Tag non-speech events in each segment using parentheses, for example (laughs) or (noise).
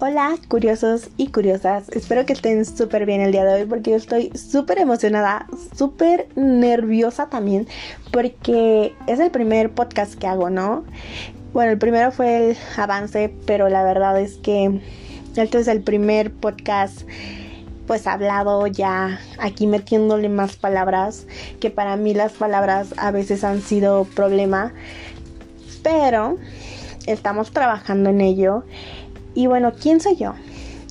Hola curiosos y curiosas, espero que estén súper bien el día de hoy porque yo estoy súper emocionada, súper nerviosa también porque es el primer podcast que hago, ¿no? Bueno, el primero fue el avance, pero la verdad es que este es el primer podcast pues hablado ya aquí metiéndole más palabras, que para mí las palabras a veces han sido problema, pero estamos trabajando en ello y bueno, ¿quién soy yo?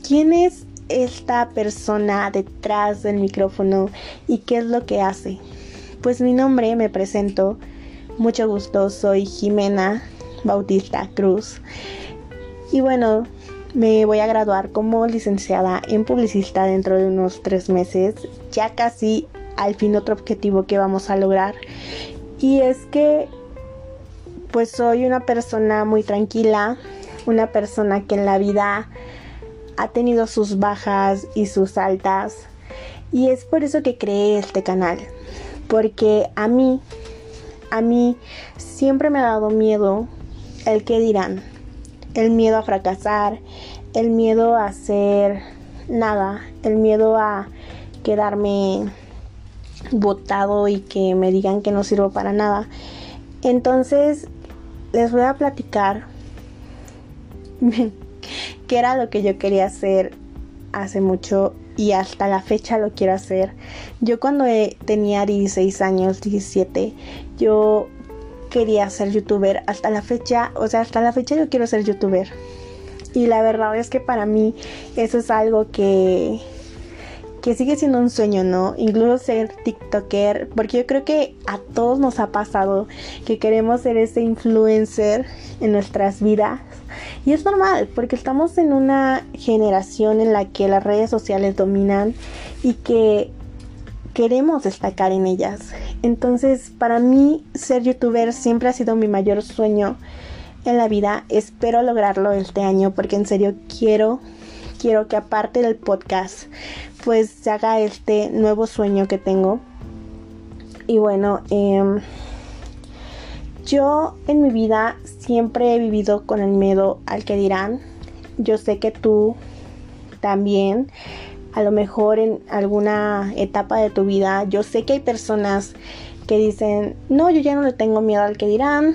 ¿Quién es esta persona detrás del micrófono y qué es lo que hace? Pues mi nombre, me presento. Mucho gusto, soy Jimena Bautista Cruz. Y bueno, me voy a graduar como licenciada en publicista dentro de unos tres meses. Ya casi al fin otro objetivo que vamos a lograr. Y es que pues soy una persona muy tranquila, una persona que en la vida ha tenido sus bajas y sus altas. Y es por eso que creé este canal. Porque a mí, a mí siempre me ha dado miedo el que dirán. El miedo a fracasar, el miedo a hacer nada, el miedo a quedarme botado y que me digan que no sirvo para nada. Entonces les voy a platicar (laughs) que era lo que yo quería hacer hace mucho y hasta la fecha lo quiero hacer. Yo cuando tenía 16 años, 17, yo quería ser youtuber. Hasta la fecha, o sea, hasta la fecha yo quiero ser youtuber. Y la verdad es que para mí eso es algo que que sigue siendo un sueño, ¿no? Incluso ser TikToker, porque yo creo que a todos nos ha pasado que queremos ser ese influencer en nuestras vidas. Y es normal, porque estamos en una generación en la que las redes sociales dominan y que queremos destacar en ellas. Entonces, para mí ser youtuber siempre ha sido mi mayor sueño en la vida. Espero lograrlo este año porque en serio quiero quiero que aparte del podcast pues se haga este nuevo sueño que tengo. Y bueno, em, yo en mi vida siempre he vivido con el miedo al que dirán. Yo sé que tú también, a lo mejor en alguna etapa de tu vida, yo sé que hay personas que dicen, no, yo ya no le tengo miedo al que dirán,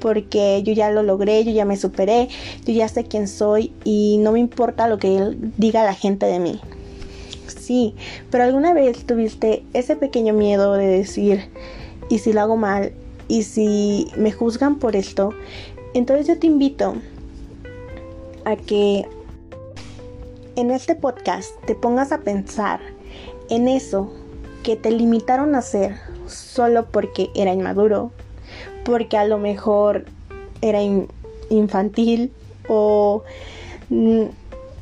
porque yo ya lo logré, yo ya me superé, yo ya sé quién soy y no me importa lo que diga la gente de mí. Sí, pero alguna vez tuviste ese pequeño miedo de decir, ¿y si lo hago mal? ¿Y si me juzgan por esto? Entonces yo te invito a que en este podcast te pongas a pensar en eso que te limitaron a hacer solo porque era inmaduro, porque a lo mejor era infantil o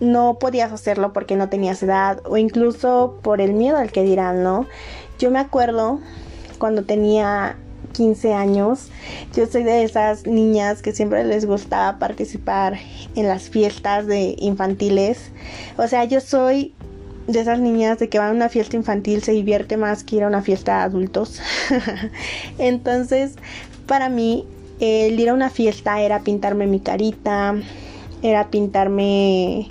no podías hacerlo porque no tenías edad o incluso por el miedo al que dirán, ¿no? Yo me acuerdo cuando tenía 15 años, yo soy de esas niñas que siempre les gustaba participar en las fiestas de infantiles. O sea, yo soy de esas niñas de que van a una fiesta infantil se divierte más que ir a una fiesta de adultos. (laughs) Entonces, para mí, el ir a una fiesta era pintarme mi carita, era pintarme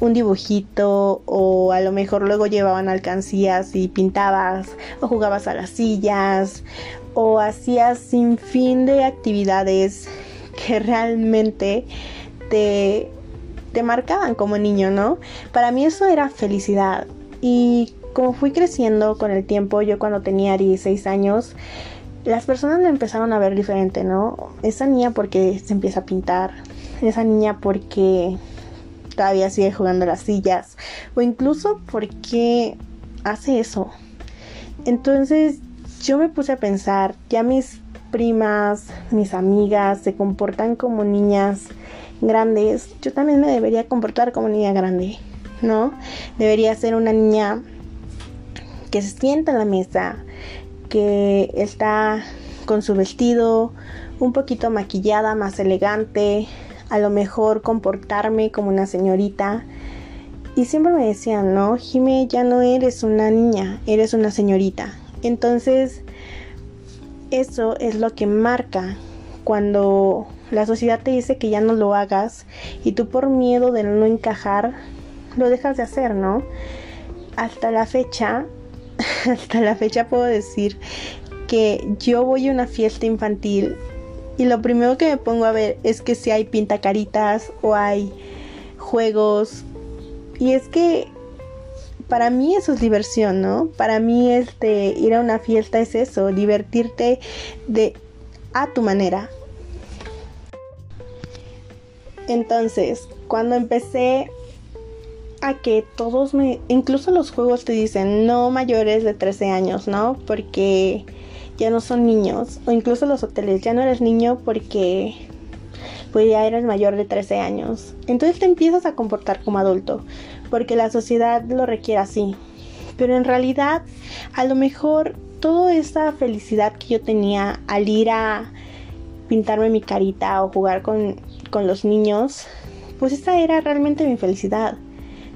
un dibujito o a lo mejor luego llevaban alcancías y pintabas o jugabas a las sillas o hacías sin fin de actividades que realmente te te marcaban como niño, ¿no? Para mí eso era felicidad. Y como fui creciendo con el tiempo, yo cuando tenía 16 años, las personas me empezaron a ver diferente, ¿no? Esa niña porque se empieza a pintar, esa niña porque todavía sigue jugando las sillas, o incluso porque hace eso. Entonces yo me puse a pensar, ya mis primas, mis amigas se comportan como niñas grandes, yo también me debería comportar como niña grande, ¿no? Debería ser una niña que se sienta en la mesa, que está con su vestido un poquito maquillada, más elegante, a lo mejor comportarme como una señorita. Y siempre me decían, no, Jime, ya no eres una niña, eres una señorita. Entonces, eso es lo que marca cuando la sociedad te dice que ya no lo hagas y tú por miedo de no encajar lo dejas de hacer, ¿no? Hasta la fecha, (laughs) hasta la fecha puedo decir que yo voy a una fiesta infantil y lo primero que me pongo a ver es que si hay pintacaritas o hay juegos. Y es que para mí eso es diversión, ¿no? Para mí este ir a una fiesta es eso, divertirte de a tu manera. Entonces, cuando empecé a que todos me, incluso los juegos te dicen no mayores de 13 años, ¿no? Porque ya no son niños, o incluso los hoteles, ya no eres niño porque pues ya eres mayor de 13 años. Entonces te empiezas a comportar como adulto, porque la sociedad lo requiere así. Pero en realidad, a lo mejor toda esa felicidad que yo tenía al ir a pintarme mi carita o jugar con con los niños, pues esa era realmente mi felicidad.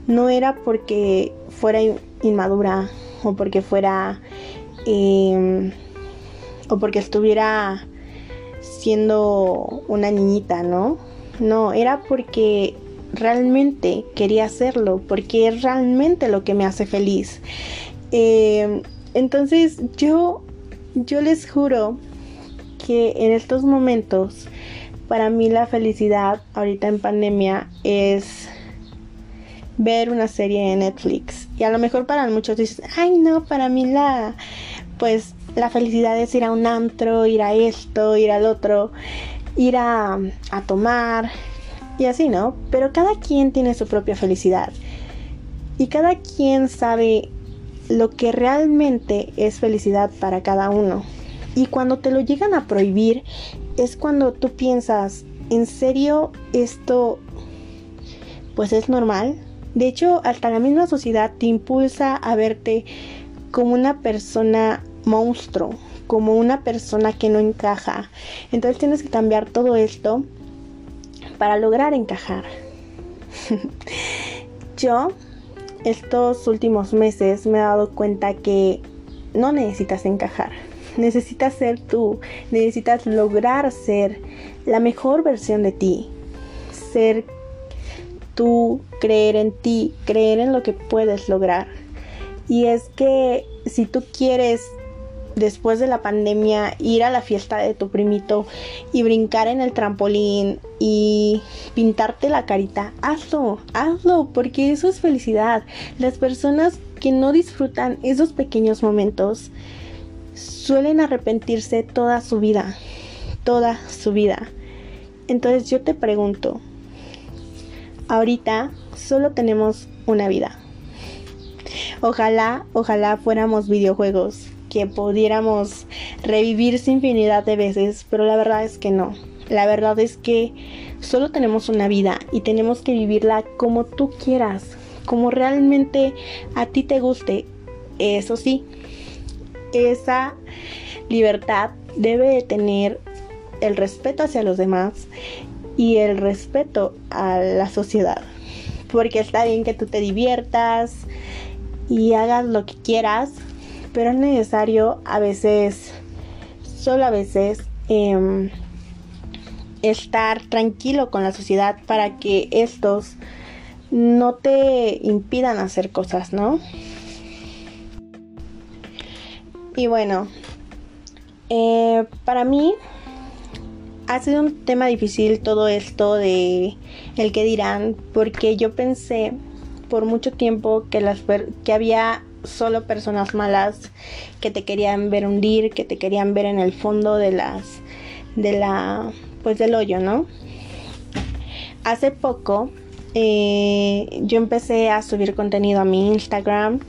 No era porque fuera inmadura o porque fuera em, o porque estuviera siendo una niñita, ¿no? No, era porque realmente quería hacerlo, porque es realmente lo que me hace feliz. Em, entonces yo, yo les juro que en estos momentos para mí la felicidad ahorita en pandemia es ver una serie en Netflix. Y a lo mejor para muchos dicen, ay no, para mí la, pues la felicidad es ir a un antro, ir a esto, ir al otro, ir a, a tomar y así, ¿no? Pero cada quien tiene su propia felicidad. Y cada quien sabe lo que realmente es felicidad para cada uno. Y cuando te lo llegan a prohibir es cuando tú piensas, ¿en serio esto pues es normal? De hecho, hasta la misma sociedad te impulsa a verte como una persona monstruo, como una persona que no encaja. Entonces tienes que cambiar todo esto para lograr encajar. (laughs) Yo estos últimos meses me he dado cuenta que no necesitas encajar necesitas ser tú, necesitas lograr ser la mejor versión de ti, ser tú, creer en ti, creer en lo que puedes lograr. Y es que si tú quieres después de la pandemia ir a la fiesta de tu primito y brincar en el trampolín y pintarte la carita, hazlo, hazlo, porque eso es felicidad. Las personas que no disfrutan esos pequeños momentos suelen arrepentirse toda su vida, toda su vida. Entonces yo te pregunto, ahorita solo tenemos una vida. Ojalá, ojalá fuéramos videojuegos que pudiéramos revivir infinidad de veces, pero la verdad es que no. La verdad es que solo tenemos una vida y tenemos que vivirla como tú quieras, como realmente a ti te guste. Eso sí, esa libertad debe de tener el respeto hacia los demás y el respeto a la sociedad. Porque está bien que tú te diviertas y hagas lo que quieras, pero es necesario a veces, solo a veces, em, estar tranquilo con la sociedad para que estos no te impidan hacer cosas, ¿no? Y bueno, eh, para mí ha sido un tema difícil todo esto de el que dirán, porque yo pensé por mucho tiempo que, las que había solo personas malas que te querían ver hundir, que te querían ver en el fondo de las de la pues del hoyo, ¿no? Hace poco eh, yo empecé a subir contenido a mi Instagram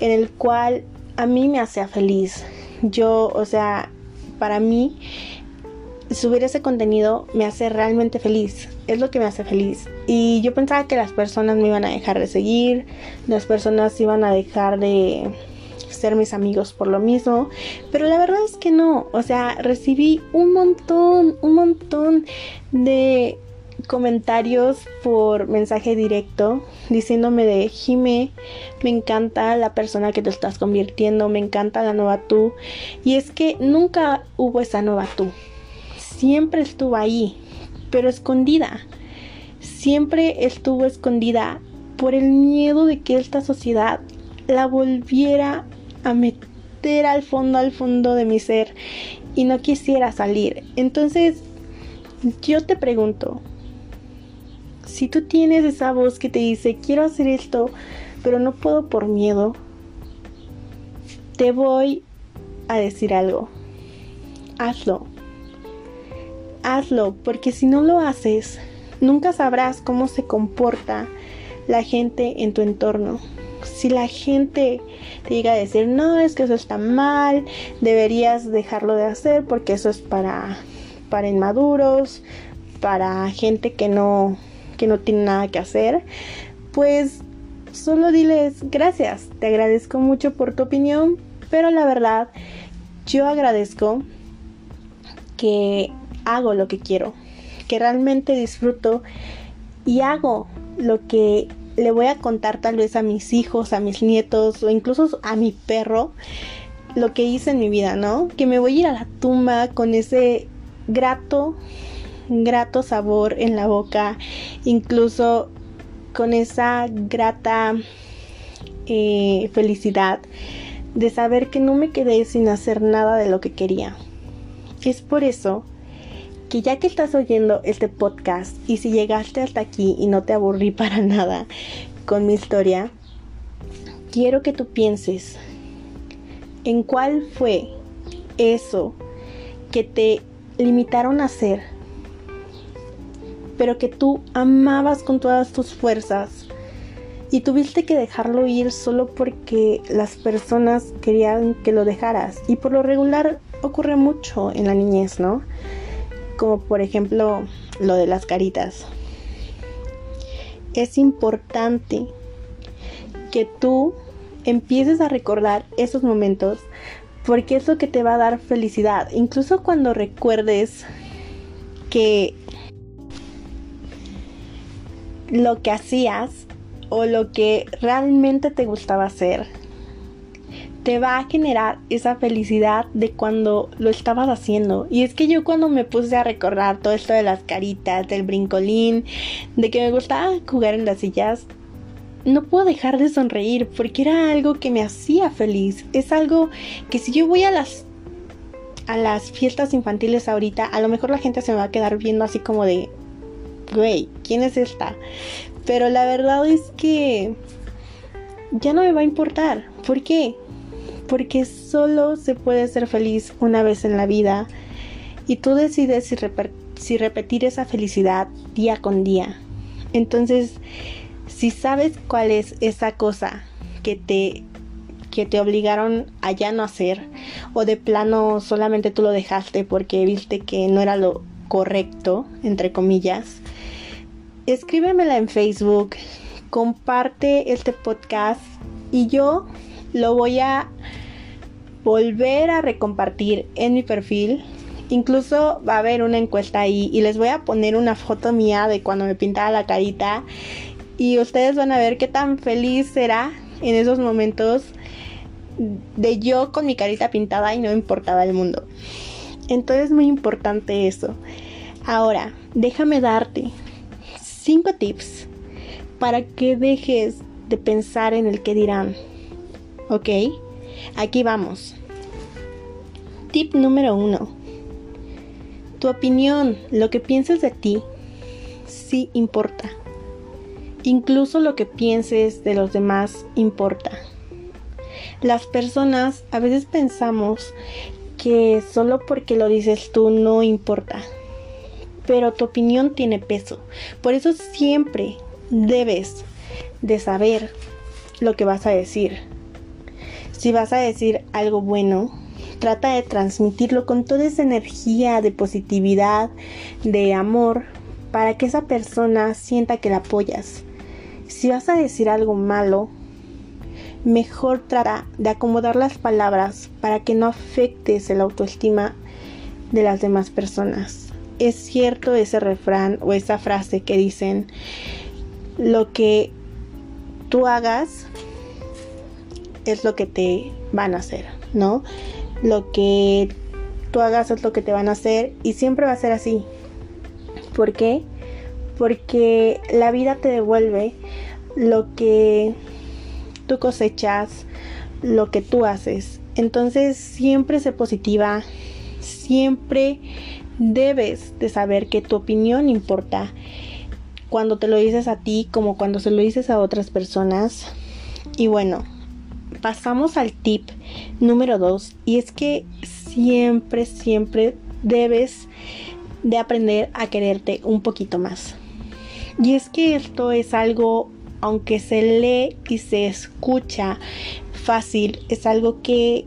en el cual a mí me hacía feliz. Yo, o sea, para mí subir ese contenido me hace realmente feliz. Es lo que me hace feliz. Y yo pensaba que las personas me iban a dejar de seguir, las personas iban a dejar de ser mis amigos por lo mismo, pero la verdad es que no, o sea, recibí un montón, un montón de comentarios por mensaje directo diciéndome de Jime, me encanta la persona que te estás convirtiendo, me encanta la nueva tú. Y es que nunca hubo esa nueva tú. Siempre estuvo ahí, pero escondida. Siempre estuvo escondida por el miedo de que esta sociedad la volviera a meter al fondo, al fondo de mi ser y no quisiera salir. Entonces, yo te pregunto, si tú tienes esa voz que te dice, quiero hacer esto, pero no puedo por miedo, te voy a decir algo. Hazlo. Hazlo, porque si no lo haces, nunca sabrás cómo se comporta la gente en tu entorno. Si la gente te llega a decir, no, es que eso está mal, deberías dejarlo de hacer porque eso es para, para inmaduros, para gente que no, que no tiene nada que hacer, pues solo diles gracias, te agradezco mucho por tu opinión, pero la verdad, yo agradezco que hago lo que quiero, que realmente disfruto y hago lo que le voy a contar tal vez a mis hijos, a mis nietos o incluso a mi perro lo que hice en mi vida, ¿no? Que me voy a ir a la tumba con ese grato, grato sabor en la boca, incluso con esa grata eh, felicidad de saber que no me quedé sin hacer nada de lo que quería. Es por eso que ya que estás oyendo este podcast y si llegaste hasta aquí y no te aburrí (laughs) para nada con mi historia, quiero que tú pienses en cuál fue eso que te limitaron a hacer, pero que tú amabas con todas tus fuerzas y tuviste que dejarlo ir solo porque las personas querían que lo dejaras. Y por lo regular ocurre mucho en la niñez, ¿no? Como por ejemplo lo de las caritas. Es importante que tú empieces a recordar esos momentos porque es lo que te va a dar felicidad. Incluso cuando recuerdes que lo que hacías o lo que realmente te gustaba hacer te va a generar esa felicidad de cuando lo estabas haciendo. Y es que yo cuando me puse a recordar todo esto de las caritas, del brincolín, de que me gustaba jugar en las sillas, no puedo dejar de sonreír porque era algo que me hacía feliz. Es algo que si yo voy a las a las fiestas infantiles ahorita, a lo mejor la gente se me va a quedar viendo así como de, güey, ¿quién es esta? Pero la verdad es que ya no me va a importar. ¿Por qué? Porque solo se puede ser feliz una vez en la vida y tú decides si, repetir esa felicidad día con día. Entonces, si sabes cuál es esa cosa que te que te obligaron a ya no hacer o de plano solamente tú lo dejaste porque viste que no era lo correcto, entre comillas, escríbemela en Facebook, comparte este podcast y yo lo voy a volver a recompartir en mi perfil. Incluso va a haber una encuesta ahí y les voy a poner una foto mía de cuando me pintaba la carita y ustedes van a ver qué tan feliz será en esos momentos de yo con mi carita pintada y no importaba el mundo. Entonces es muy importante eso. Ahora, déjame darte 5 tips para que dejes de pensar en el que dirán. ¿Ok? Aquí vamos. Tip número 1. Tu opinión, lo que pienses de ti, sí importa. Incluso lo que pienses de los demás importa. Las personas a veces pensamos que solo porque lo dices tú no importa pero tu opinión tiene peso. Por eso siempre debes de saber lo que vas a decir. Si vas a decir algo bueno, trata de transmitirlo con toda esa energía de positividad, de amor, para que esa persona sienta que la apoyas. Si vas a decir algo malo, mejor trata de acomodar las palabras para que no afectes el autoestima de las demás personas es cierto ese refrán o esa frase que dicen, lo que tú hagas es lo que te van a hacer, ¿no? Lo que tú hagas es lo que te van a hacer y siempre va a ser así. ¿Por qué? Porque la vida te devuelve lo que tú cosechas, lo que tú haces. Entonces siempre sé positiva, siempre debes de saber que tu opinión importa cuando te lo dices a ti como cuando se lo dices a otras personas. Y bueno, pasamos al tip número 2 y es que siempre, siempre debes de aprender a quererte un poquito más. Y es que esto es algo, aunque se lee y se escucha fácil, es algo que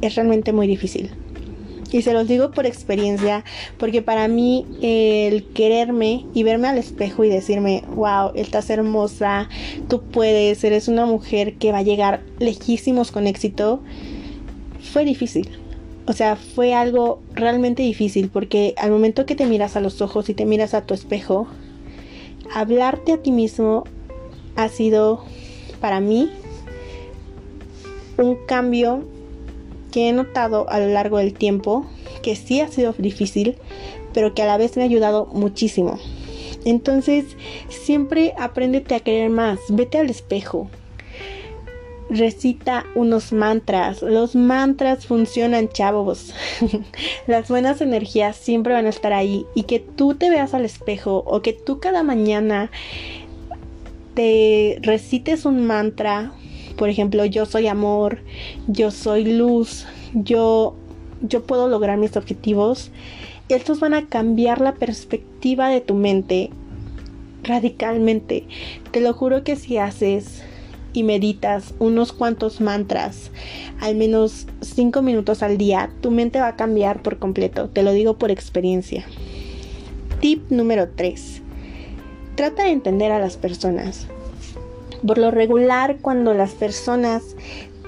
es realmente muy difícil. Y se los digo por experiencia, porque para mí el quererme y verme al espejo y decirme, wow, estás hermosa, tú puedes, eres una mujer que va a llegar lejísimos con éxito, fue difícil. O sea, fue algo realmente difícil porque al momento que te miras a los ojos y te miras a tu espejo, hablarte a ti mismo ha sido para mí un cambio que he notado a lo largo del tiempo, que sí ha sido difícil, pero que a la vez me ha ayudado muchísimo. Entonces, siempre apréndete a querer más, vete al espejo. Recita unos mantras. Los mantras funcionan, chavos. (laughs) Las buenas energías siempre van a estar ahí. Y que tú te veas al espejo o que tú cada mañana te recites un mantra por ejemplo, yo soy amor, yo soy luz, yo, yo puedo lograr mis objetivos. Estos van a cambiar la perspectiva de tu mente radicalmente. Te lo juro que si haces y meditas unos cuantos mantras, al menos 5 minutos al día, tu mente va a cambiar por completo. Te lo digo por experiencia. Tip número 3. Trata de entender a las personas. Por lo regular, cuando las personas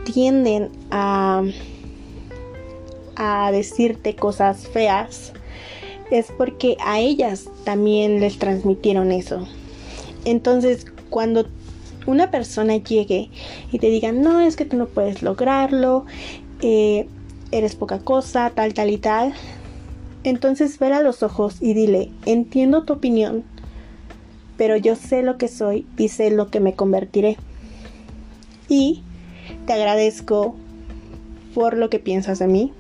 tienden a, a decirte cosas feas, es porque a ellas también les transmitieron eso. Entonces, cuando una persona llegue y te diga, no, es que tú no puedes lograrlo, eh, eres poca cosa, tal, tal y tal, entonces ver a los ojos y dile, entiendo tu opinión, pero yo sé lo que soy y sé lo que me convertiré. Y te agradezco por lo que piensas de mí.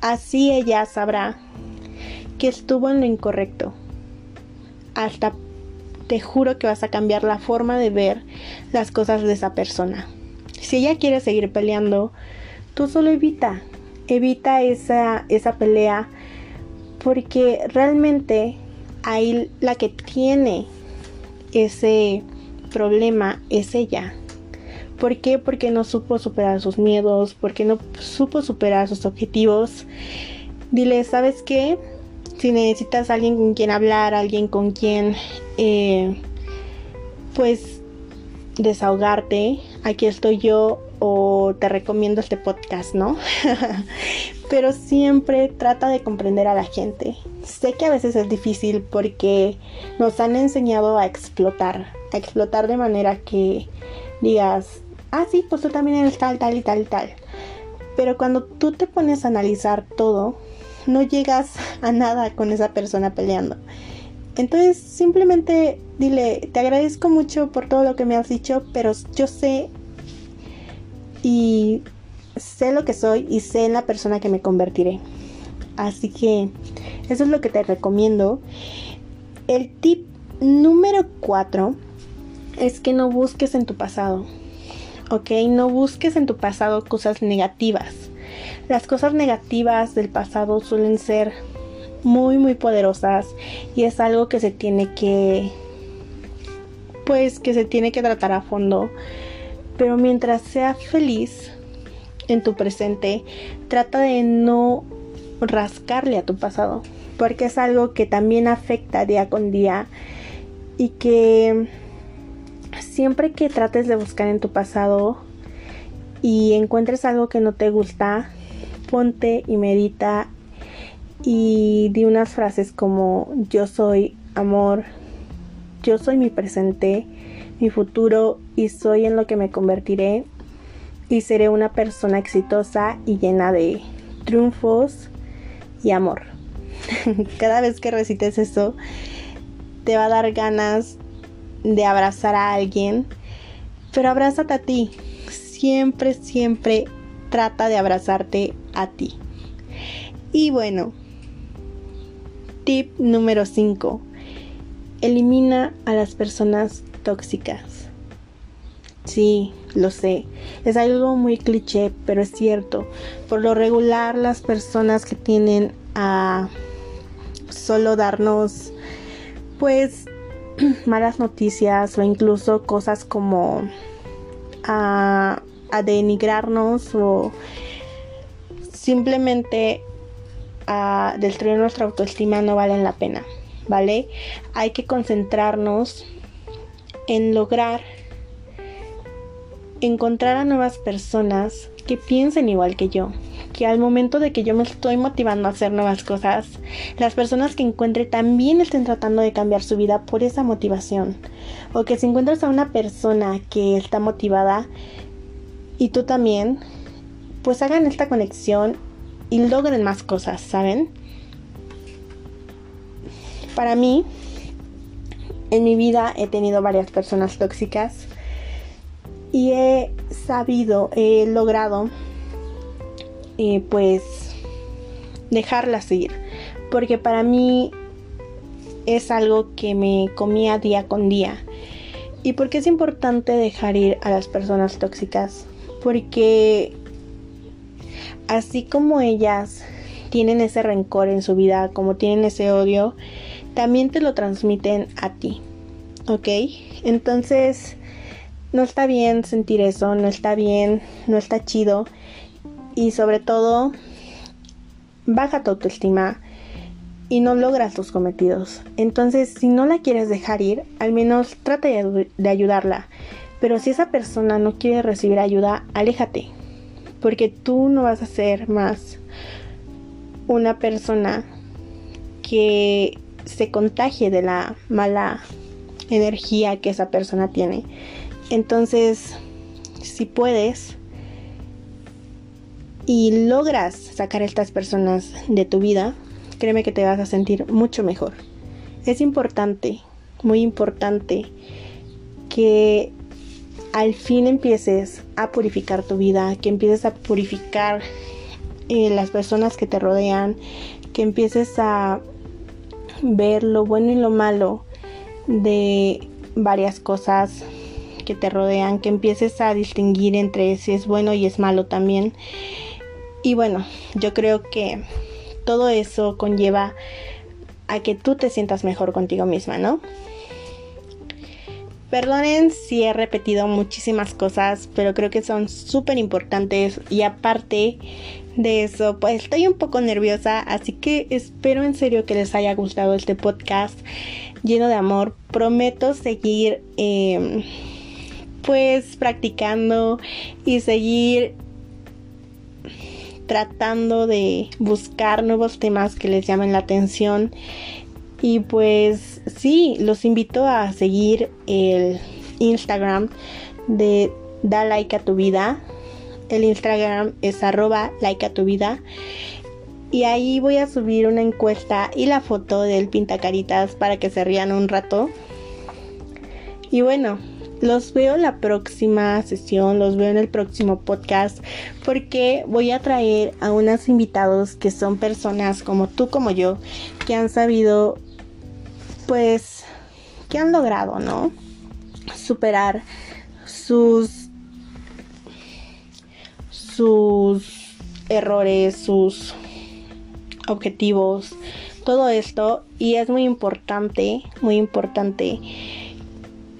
Así ella sabrá que estuvo en lo incorrecto. Hasta te juro que vas a cambiar la forma de ver las cosas de esa persona. Si ella quiere seguir peleando, tú solo evita, evita esa, esa pelea porque realmente ahí la que tiene ese problema es ella. ¿Por qué? Porque no supo superar sus miedos, porque no supo superar sus objetivos. Dile, ¿sabes qué? Si necesitas alguien con quien hablar, alguien con quien, eh, pues, desahogarte, aquí estoy yo o te recomiendo este podcast, ¿no? (laughs) Pero siempre trata de comprender a la gente. Sé que a veces es difícil porque nos han enseñado a explotar, a explotar de manera que digas, ah, sí, pues tú también eres tal, tal y tal y tal. Pero cuando tú te pones a analizar todo, no llegas a nada con esa persona peleando. Entonces simplemente dile, te agradezco mucho por todo lo que me has dicho, pero yo sé y sé lo que soy y sé en la persona que me convertiré. Así que eso es lo que te recomiendo. El tip número 4 es que no busques en tu pasado. ¿Ok? No busques en tu pasado cosas negativas. Las cosas negativas del pasado suelen ser muy muy poderosas y es algo que se tiene que pues que se tiene que tratar a fondo pero mientras seas feliz en tu presente, trata de no rascarle a tu pasado, porque es algo que también afecta día con día y que siempre que trates de buscar en tu pasado y encuentres algo que no te gusta, ponte y medita y di unas frases como yo soy amor, yo soy mi presente, mi futuro y soy en lo que me convertiré y seré una persona exitosa y llena de triunfos y amor. (laughs) Cada vez que recites eso, te va a dar ganas de abrazar a alguien, pero abrázate a ti. Siempre, siempre trata de abrazarte a ti. Y bueno, tip número 5. Elimina a las personas tóxicas. Sí, lo sé. Es algo muy cliché, pero es cierto. Por lo regular, las personas que tienen a solo darnos, pues, (clears throat) malas noticias o incluso cosas como a, denigrarnos o simplemente a destruir nuestra autoestima no valen la pena, ¿vale? Hay que concentrarnos en lograr encontrar a nuevas personas que piensen igual que yo, que al momento de que yo me estoy motivando a hacer nuevas cosas, las personas que encuentre también estén tratando de cambiar su vida por esa motivación. O que si encuentras a una persona que está motivada y tú también, pues hagan esta conexión y logren más cosas, ¿saben? Para mí, en mi vida he tenido varias personas tóxicas y he sabido, he logrado eh, pues dejarlas ir porque para mí es algo que me comía día con día. Y porque es importante dejar ir a las personas tóxicas. Porque así como ellas tienen ese rencor en su vida como tienen ese odio también te lo transmiten a ti ok entonces no está bien sentir eso, no está bien, no está chido. Y sobre todo, baja tu autoestima y no logras tus cometidos. Entonces, si no la quieres dejar ir, al menos trata de, ayudarla. Pero si esa persona no quiere recibir ayuda, aléjate. Porque tú no vas a ser más una persona que se contagie de la mala energía que esa persona tiene. Entonces, si puedes y logras sacar a estas personas de tu vida, créeme que te vas a sentir mucho mejor. Es importante, muy importante, que al fin empieces a purificar tu vida, que empieces a purificar eh, las personas que te rodean, que empieces a ver lo bueno y lo malo de varias cosas, que te rodean, que empieces a distinguir entre si es bueno y es malo también. Y bueno, yo creo que todo eso conlleva a que tú te sientas mejor contigo misma, ¿no? Perdonen si he repetido muchísimas cosas, pero creo que son súper importantes y aparte de eso, pues estoy un poco nerviosa, así que espero en serio que les haya gustado este podcast lleno de amor. Prometo seguir em, pues practicando y seguir tratando de buscar nuevos temas que les llamen la atención. Y pues sí, los invito a seguir el Instagram de Da Like a tu Vida. El Instagram es arroba like a tu vida. Y ahí voy a subir una encuesta y la foto del pintacaritas para que se rían un rato. Y bueno, los veo en la próxima sesión, los veo en el próximo podcast, porque voy a traer a unos invitados que son personas como tú, como yo, que han sabido, pues, que han logrado, ¿no? Superar sus, sus errores, sus objetivos, todo esto. Y es muy importante, muy importante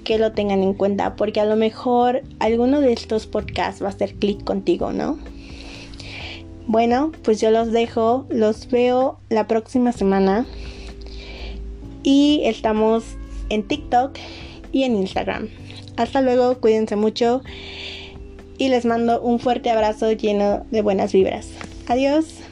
que lo tengan en cuenta porque a lo mejor alguno de estos podcasts va a hacer clic contigo, ¿no? Bueno, pues yo los dejo, los veo la próxima semana y estamos en TikTok y en Instagram. Hasta luego, cuídense mucho y les mando un fuerte abrazo lleno de buenas vibras. Adiós.